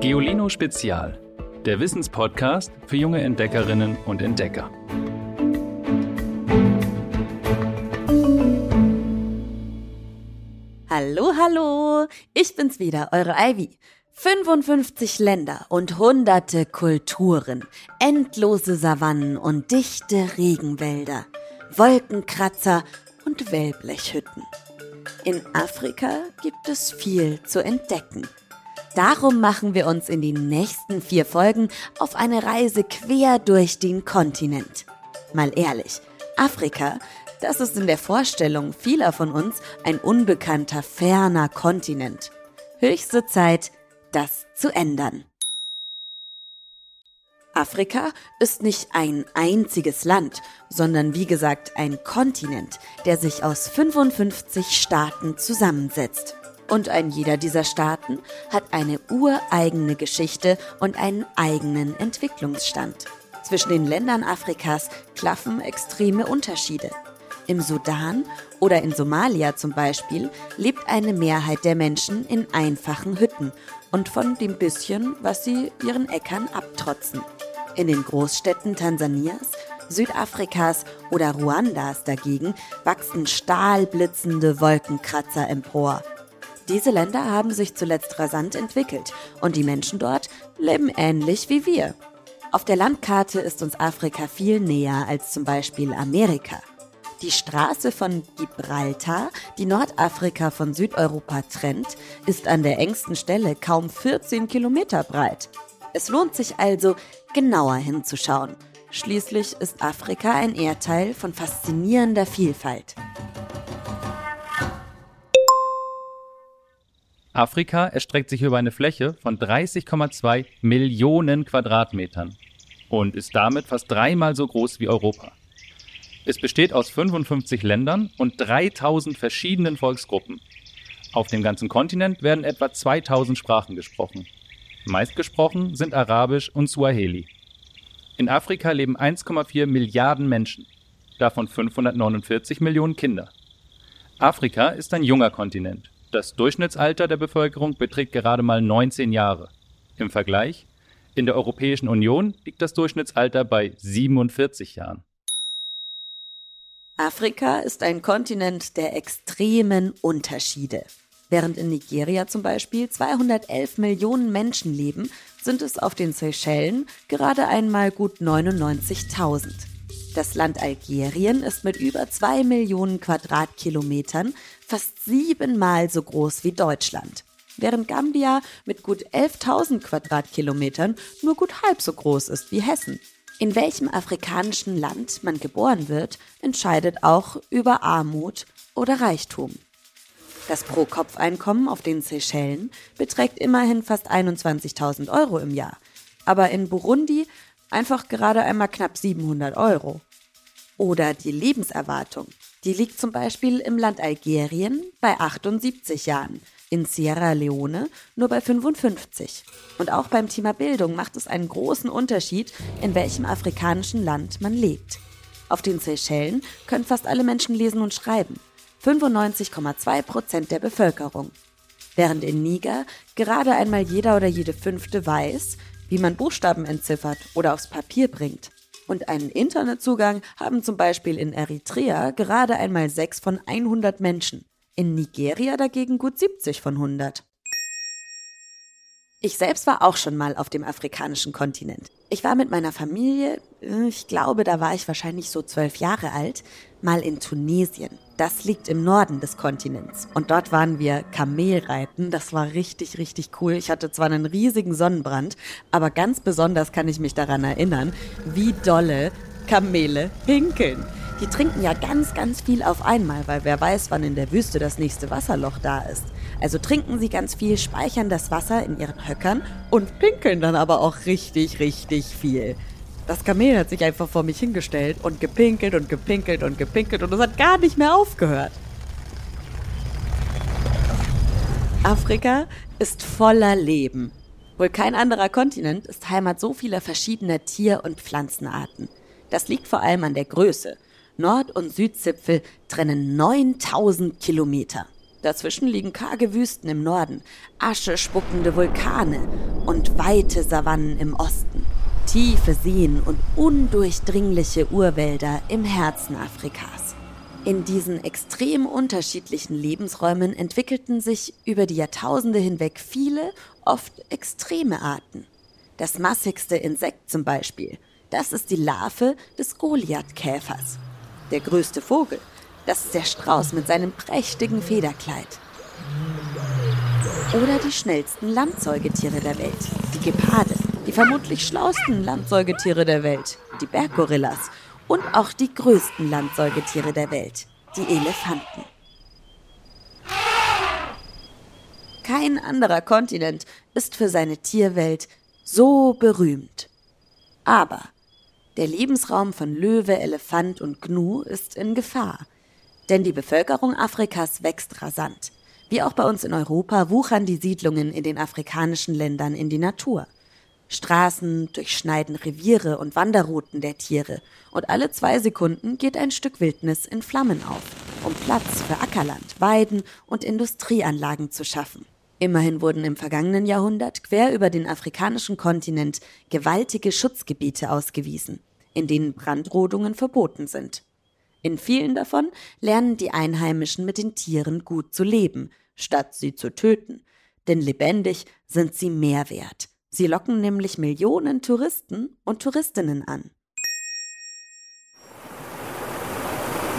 Geolino Spezial, der Wissenspodcast für junge Entdeckerinnen und Entdecker. Hallo, hallo, ich bin's wieder, eure Ivy. 55 Länder und hunderte Kulturen, endlose Savannen und dichte Regenwälder, Wolkenkratzer und Wellblechhütten. In Afrika gibt es viel zu entdecken. Darum machen wir uns in den nächsten vier Folgen auf eine Reise quer durch den Kontinent. Mal ehrlich, Afrika, das ist in der Vorstellung vieler von uns ein unbekannter, ferner Kontinent. Höchste Zeit, das zu ändern. Afrika ist nicht ein einziges Land, sondern wie gesagt ein Kontinent, der sich aus 55 Staaten zusammensetzt. Und ein jeder dieser Staaten hat eine ureigene Geschichte und einen eigenen Entwicklungsstand. Zwischen den Ländern Afrikas klaffen extreme Unterschiede. Im Sudan oder in Somalia zum Beispiel lebt eine Mehrheit der Menschen in einfachen Hütten und von dem bisschen, was sie ihren Äckern abtrotzen. In den Großstädten Tansanias, Südafrikas oder Ruandas dagegen wachsen stahlblitzende Wolkenkratzer empor. Diese Länder haben sich zuletzt rasant entwickelt und die Menschen dort leben ähnlich wie wir. Auf der Landkarte ist uns Afrika viel näher als zum Beispiel Amerika. Die Straße von Gibraltar, die Nordafrika von Südeuropa trennt, ist an der engsten Stelle kaum 14 Kilometer breit. Es lohnt sich also, genauer hinzuschauen. Schließlich ist Afrika ein Erdteil von faszinierender Vielfalt. Afrika erstreckt sich über eine Fläche von 30,2 Millionen Quadratmetern und ist damit fast dreimal so groß wie Europa. Es besteht aus 55 Ländern und 3000 verschiedenen Volksgruppen. Auf dem ganzen Kontinent werden etwa 2000 Sprachen gesprochen. Meistgesprochen sind Arabisch und Swahili. In Afrika leben 1,4 Milliarden Menschen, davon 549 Millionen Kinder. Afrika ist ein junger Kontinent. Das Durchschnittsalter der Bevölkerung beträgt gerade mal 19 Jahre. Im Vergleich, in der Europäischen Union liegt das Durchschnittsalter bei 47 Jahren. Afrika ist ein Kontinent der extremen Unterschiede. Während in Nigeria zum Beispiel 211 Millionen Menschen leben, sind es auf den Seychellen gerade einmal gut 99.000. Das Land Algerien ist mit über 2 Millionen Quadratkilometern fast siebenmal so groß wie Deutschland, während Gambia mit gut 11.000 Quadratkilometern nur gut halb so groß ist wie Hessen. In welchem afrikanischen Land man geboren wird, entscheidet auch über Armut oder Reichtum. Das Pro-Kopf-Einkommen auf den Seychellen beträgt immerhin fast 21.000 Euro im Jahr, aber in Burundi einfach gerade einmal knapp 700 Euro. Oder die Lebenserwartung. Die liegt zum Beispiel im Land Algerien bei 78 Jahren, in Sierra Leone nur bei 55. Und auch beim Thema Bildung macht es einen großen Unterschied, in welchem afrikanischen Land man lebt. Auf den Seychellen können fast alle Menschen lesen und schreiben. 95,2 Prozent der Bevölkerung. Während in Niger gerade einmal jeder oder jede Fünfte weiß, wie man Buchstaben entziffert oder aufs Papier bringt. Und einen Internetzugang haben zum Beispiel in Eritrea gerade einmal 6 von 100 Menschen in Nigeria dagegen gut 70 von 100. Ich selbst war auch schon mal auf dem afrikanischen Kontinent. Ich war mit meiner Familie, ich glaube, da war ich wahrscheinlich so zwölf Jahre alt, mal in Tunesien. Das liegt im Norden des Kontinents. Und dort waren wir Kamelreiten. Das war richtig, richtig cool. Ich hatte zwar einen riesigen Sonnenbrand, aber ganz besonders kann ich mich daran erinnern, wie dolle Kamele pinkeln. Die trinken ja ganz, ganz viel auf einmal, weil wer weiß, wann in der Wüste das nächste Wasserloch da ist. Also trinken sie ganz viel, speichern das Wasser in ihren Höckern und pinkeln dann aber auch richtig, richtig viel. Das Kamel hat sich einfach vor mich hingestellt und gepinkelt und gepinkelt und gepinkelt und es hat gar nicht mehr aufgehört. Afrika ist voller Leben. Wohl kein anderer Kontinent ist Heimat so vieler verschiedener Tier- und Pflanzenarten. Das liegt vor allem an der Größe. Nord- und Südzipfel trennen 9000 Kilometer. Dazwischen liegen karge Wüsten im Norden, Asche spuckende Vulkane und weite Savannen im Osten, tiefe Seen und undurchdringliche Urwälder im Herzen Afrikas. In diesen extrem unterschiedlichen Lebensräumen entwickelten sich über die Jahrtausende hinweg viele, oft extreme Arten. Das massigste Insekt zum Beispiel, das ist die Larve des Goliathkäfers. Der größte Vogel, das ist der Strauß mit seinem prächtigen Federkleid. Oder die schnellsten Landsäugetiere der Welt, die Geparde, vermutlich schlausten Landsäugetiere der Welt, die Berggorillas und auch die größten Landsäugetiere der Welt, die Elefanten. Kein anderer Kontinent ist für seine Tierwelt so berühmt. Aber der Lebensraum von Löwe, Elefant und Gnu ist in Gefahr. Denn die Bevölkerung Afrikas wächst rasant. Wie auch bei uns in Europa wuchern die Siedlungen in den afrikanischen Ländern in die Natur. Straßen durchschneiden Reviere und Wanderrouten der Tiere und alle zwei Sekunden geht ein Stück Wildnis in Flammen auf, um Platz für Ackerland, Weiden und Industrieanlagen zu schaffen. Immerhin wurden im vergangenen Jahrhundert quer über den afrikanischen Kontinent gewaltige Schutzgebiete ausgewiesen, in denen Brandrodungen verboten sind. In vielen davon lernen die Einheimischen mit den Tieren gut zu leben, statt sie zu töten, denn lebendig sind sie mehr wert. Sie locken nämlich Millionen Touristen und Touristinnen an.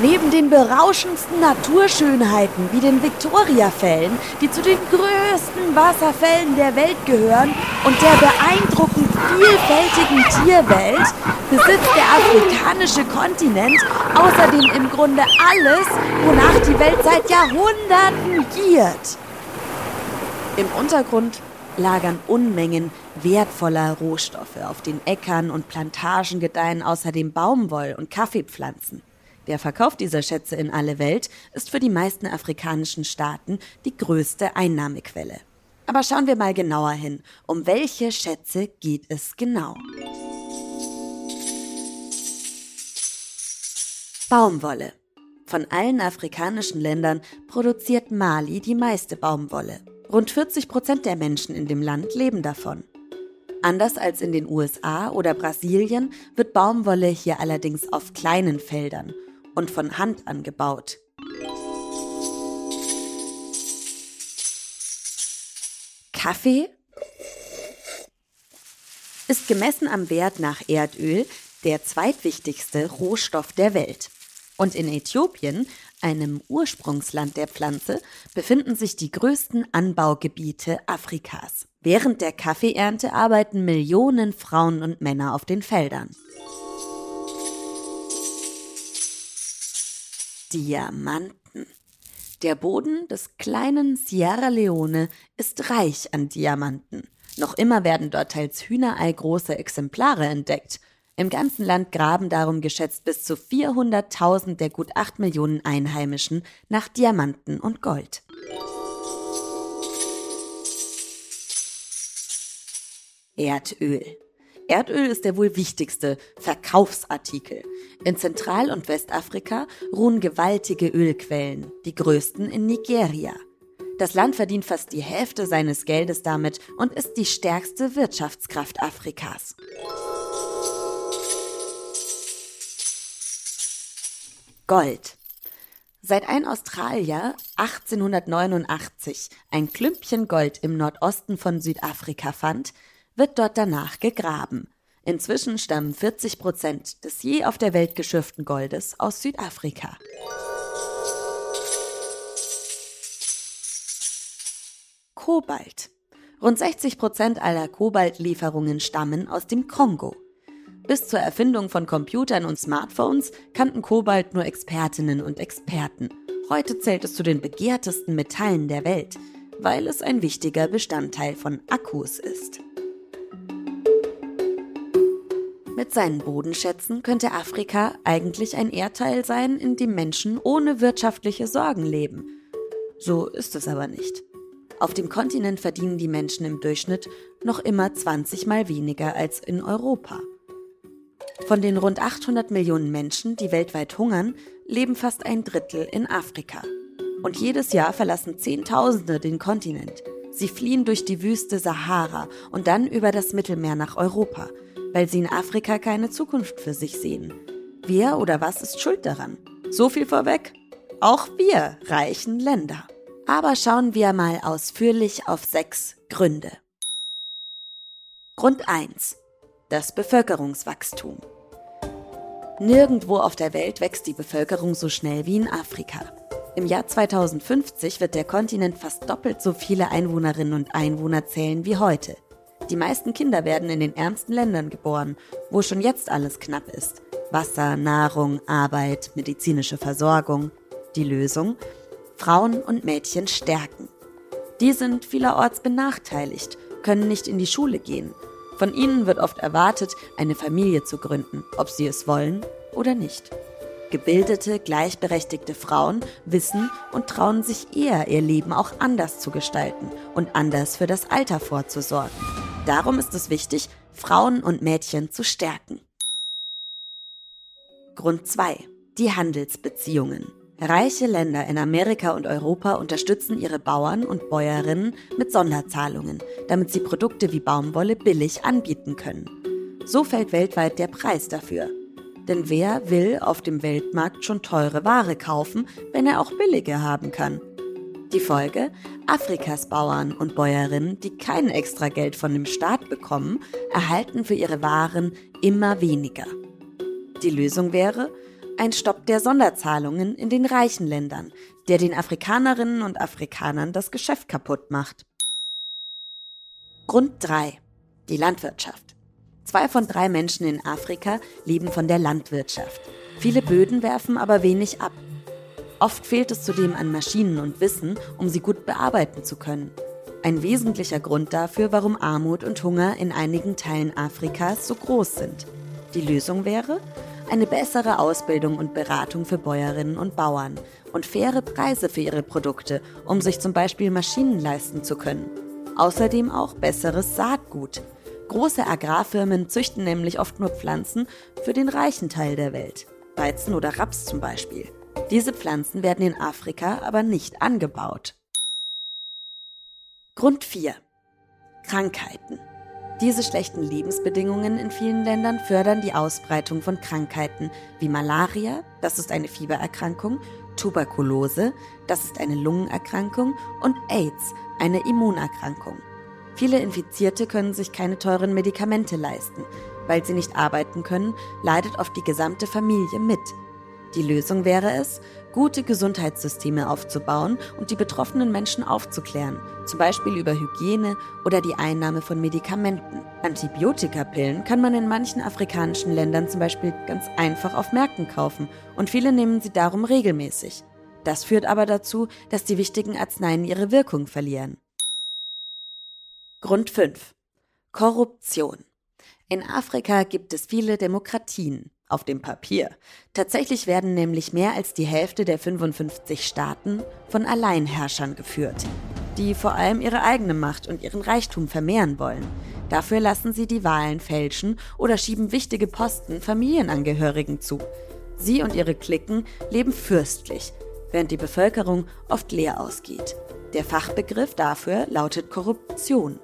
Neben den berauschendsten Naturschönheiten wie den Victoriafällen, die zu den größten Wasserfällen der Welt gehören, und der beeindruckend vielfältigen Tierwelt, besitzt der afrikanische Kontinent außerdem im Grunde alles, wonach die Welt seit Jahrhunderten giert. Im Untergrund lagern Unmengen wertvoller Rohstoffe. Auf den Äckern und Plantagen gedeihen außerdem Baumwoll- und Kaffeepflanzen. Der Verkauf dieser Schätze in alle Welt ist für die meisten afrikanischen Staaten die größte Einnahmequelle. Aber schauen wir mal genauer hin. Um welche Schätze geht es genau? Baumwolle. Von allen afrikanischen Ländern produziert Mali die meiste Baumwolle. Rund 40 Prozent der Menschen in dem Land leben davon. Anders als in den USA oder Brasilien wird Baumwolle hier allerdings auf kleinen Feldern und von Hand angebaut. Kaffee ist gemessen am Wert nach Erdöl der zweitwichtigste Rohstoff der Welt. Und in Äthiopien, einem Ursprungsland der Pflanze, befinden sich die größten Anbaugebiete Afrikas. Während der Kaffeeernte arbeiten Millionen Frauen und Männer auf den Feldern. Diamanten. Der Boden des kleinen Sierra Leone ist reich an Diamanten. Noch immer werden dort teils Hühnerei große Exemplare entdeckt. Im ganzen Land graben darum geschätzt bis zu 400.000 der gut 8 Millionen Einheimischen nach Diamanten und Gold. Erdöl. Erdöl ist der wohl wichtigste Verkaufsartikel. In Zentral- und Westafrika ruhen gewaltige Ölquellen, die größten in Nigeria. Das Land verdient fast die Hälfte seines Geldes damit und ist die stärkste Wirtschaftskraft Afrikas. Gold. Seit ein Australier 1889 ein Klümpchen Gold im Nordosten von Südafrika fand, wird dort danach gegraben. Inzwischen stammen 40 Prozent des je auf der Welt geschürften Goldes aus Südafrika. Kobalt. Rund 60 Prozent aller Kobaltlieferungen stammen aus dem Kongo. Bis zur Erfindung von Computern und Smartphones kannten Kobalt nur Expertinnen und Experten. Heute zählt es zu den begehrtesten Metallen der Welt, weil es ein wichtiger Bestandteil von Akkus ist. Mit seinen Bodenschätzen könnte Afrika eigentlich ein Erdteil sein, in dem Menschen ohne wirtschaftliche Sorgen leben. So ist es aber nicht. Auf dem Kontinent verdienen die Menschen im Durchschnitt noch immer 20 mal weniger als in Europa. Von den rund 800 Millionen Menschen, die weltweit hungern, leben fast ein Drittel in Afrika. Und jedes Jahr verlassen Zehntausende den Kontinent. Sie fliehen durch die Wüste Sahara und dann über das Mittelmeer nach Europa, weil sie in Afrika keine Zukunft für sich sehen. Wer oder was ist schuld daran? So viel vorweg. Auch wir reichen Länder. Aber schauen wir mal ausführlich auf sechs Gründe. Grund 1. Das Bevölkerungswachstum. Nirgendwo auf der Welt wächst die Bevölkerung so schnell wie in Afrika. Im Jahr 2050 wird der Kontinent fast doppelt so viele Einwohnerinnen und Einwohner zählen wie heute. Die meisten Kinder werden in den ärmsten Ländern geboren, wo schon jetzt alles knapp ist. Wasser, Nahrung, Arbeit, medizinische Versorgung. Die Lösung? Frauen und Mädchen stärken. Die sind vielerorts benachteiligt, können nicht in die Schule gehen. Von ihnen wird oft erwartet, eine Familie zu gründen, ob sie es wollen oder nicht. Gebildete, gleichberechtigte Frauen wissen und trauen sich eher, ihr Leben auch anders zu gestalten und anders für das Alter vorzusorgen. Darum ist es wichtig, Frauen und Mädchen zu stärken. Grund 2. Die Handelsbeziehungen. Reiche Länder in Amerika und Europa unterstützen ihre Bauern und Bäuerinnen mit Sonderzahlungen, damit sie Produkte wie Baumwolle billig anbieten können. So fällt weltweit der Preis dafür. Denn wer will auf dem Weltmarkt schon teure Ware kaufen, wenn er auch billige haben kann? Die Folge? Afrikas Bauern und Bäuerinnen, die kein extra Geld von dem Staat bekommen, erhalten für ihre Waren immer weniger. Die Lösung wäre, ein Stopp der Sonderzahlungen in den reichen Ländern, der den Afrikanerinnen und Afrikanern das Geschäft kaputt macht. Grund 3. Die Landwirtschaft. Zwei von drei Menschen in Afrika leben von der Landwirtschaft. Viele Böden werfen aber wenig ab. Oft fehlt es zudem an Maschinen und Wissen, um sie gut bearbeiten zu können. Ein wesentlicher Grund dafür, warum Armut und Hunger in einigen Teilen Afrikas so groß sind. Die Lösung wäre, eine bessere Ausbildung und Beratung für Bäuerinnen und Bauern und faire Preise für ihre Produkte, um sich zum Beispiel Maschinen leisten zu können. Außerdem auch besseres Saatgut. Große Agrarfirmen züchten nämlich oft nur Pflanzen für den reichen Teil der Welt. Weizen oder Raps zum Beispiel. Diese Pflanzen werden in Afrika aber nicht angebaut. Grund 4. Krankheiten. Diese schlechten Lebensbedingungen in vielen Ländern fördern die Ausbreitung von Krankheiten wie Malaria, das ist eine Fiebererkrankung, Tuberkulose, das ist eine Lungenerkrankung und AIDS, eine Immunerkrankung. Viele Infizierte können sich keine teuren Medikamente leisten. Weil sie nicht arbeiten können, leidet oft die gesamte Familie mit. Die Lösung wäre es, gute Gesundheitssysteme aufzubauen und die betroffenen Menschen aufzuklären, zum Beispiel über Hygiene oder die Einnahme von Medikamenten. Antibiotikapillen kann man in manchen afrikanischen Ländern zum Beispiel ganz einfach auf Märkten kaufen und viele nehmen sie darum regelmäßig. Das führt aber dazu, dass die wichtigen Arzneien ihre Wirkung verlieren. Grund 5. Korruption. In Afrika gibt es viele Demokratien auf dem Papier. Tatsächlich werden nämlich mehr als die Hälfte der 55 Staaten von Alleinherrschern geführt, die vor allem ihre eigene Macht und ihren Reichtum vermehren wollen. Dafür lassen sie die Wahlen fälschen oder schieben wichtige Posten Familienangehörigen zu. Sie und ihre Cliquen leben fürstlich, während die Bevölkerung oft leer ausgeht. Der Fachbegriff dafür lautet Korruption.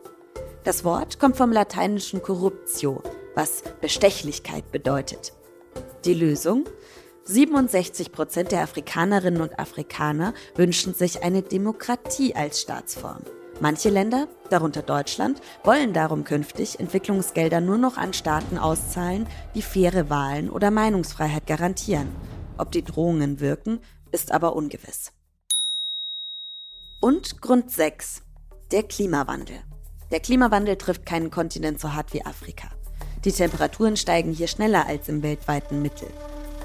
Das Wort kommt vom lateinischen corruptio, was Bestechlichkeit bedeutet. Die Lösung? 67 Prozent der Afrikanerinnen und Afrikaner wünschen sich eine Demokratie als Staatsform. Manche Länder, darunter Deutschland, wollen darum künftig Entwicklungsgelder nur noch an Staaten auszahlen, die faire Wahlen oder Meinungsfreiheit garantieren. Ob die Drohungen wirken, ist aber ungewiss. Und Grund 6. Der Klimawandel. Der Klimawandel trifft keinen Kontinent so hart wie Afrika. Die Temperaturen steigen hier schneller als im weltweiten Mittel.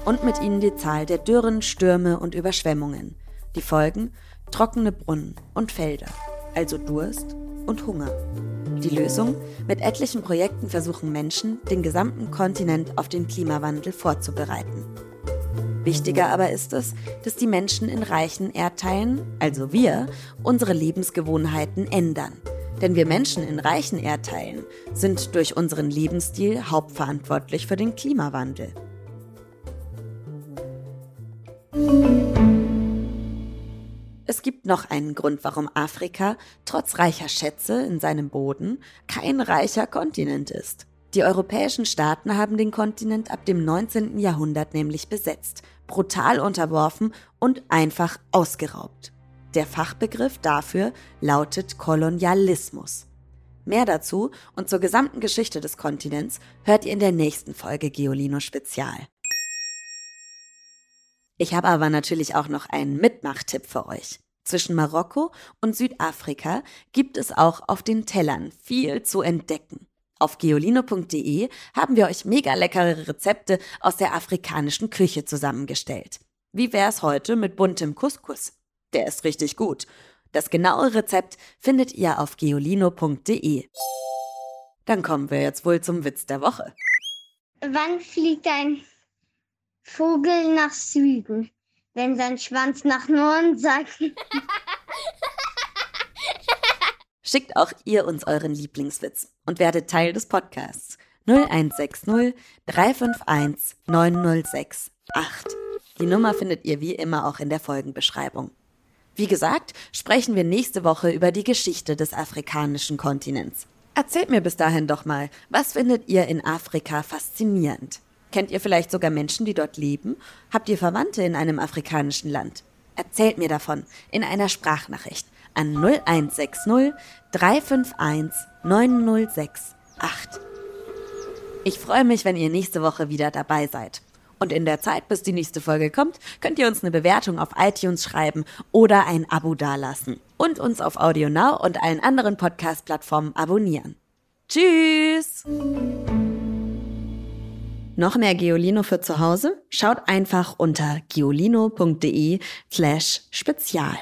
Und mit ihnen die Zahl der Dürren, Stürme und Überschwemmungen. Die Folgen? Trockene Brunnen und Felder, also Durst und Hunger. Die Lösung? Mit etlichen Projekten versuchen Menschen, den gesamten Kontinent auf den Klimawandel vorzubereiten. Wichtiger aber ist es, dass die Menschen in reichen Erdteilen, also wir, unsere Lebensgewohnheiten ändern denn wir Menschen in reichen Erdteilen sind durch unseren Lebensstil hauptverantwortlich für den Klimawandel. Es gibt noch einen Grund, warum Afrika, trotz reicher Schätze in seinem Boden, kein reicher Kontinent ist. Die europäischen Staaten haben den Kontinent ab dem 19. Jahrhundert nämlich besetzt, brutal unterworfen und einfach ausgeraubt. Der Fachbegriff dafür lautet Kolonialismus. Mehr dazu und zur gesamten Geschichte des Kontinents hört ihr in der nächsten Folge Geolino Spezial. Ich habe aber natürlich auch noch einen Mitmachtipp für euch. Zwischen Marokko und Südafrika gibt es auch auf den Tellern viel zu entdecken. Auf geolino.de haben wir euch mega leckere Rezepte aus der afrikanischen Küche zusammengestellt. Wie wär's heute mit buntem Couscous? Der ist richtig gut. Das genaue Rezept findet ihr auf geolino.de. Dann kommen wir jetzt wohl zum Witz der Woche. Wann fliegt ein Vogel nach Süden? Wenn sein Schwanz nach Norden sagt. Schickt auch ihr uns euren Lieblingswitz und werdet Teil des Podcasts. 0160 351 9068. Die Nummer findet ihr wie immer auch in der Folgenbeschreibung. Wie gesagt, sprechen wir nächste Woche über die Geschichte des afrikanischen Kontinents. Erzählt mir bis dahin doch mal, was findet ihr in Afrika faszinierend? Kennt ihr vielleicht sogar Menschen, die dort leben? Habt ihr Verwandte in einem afrikanischen Land? Erzählt mir davon in einer Sprachnachricht an 0160 351 9068. Ich freue mich, wenn ihr nächste Woche wieder dabei seid. Und in der Zeit, bis die nächste Folge kommt, könnt ihr uns eine Bewertung auf iTunes schreiben oder ein Abo dalassen. Und uns auf AudioNow und allen anderen Podcast-Plattformen abonnieren. Tschüss! Noch mehr Geolino für zu Hause? Schaut einfach unter geolino.de slash spezial.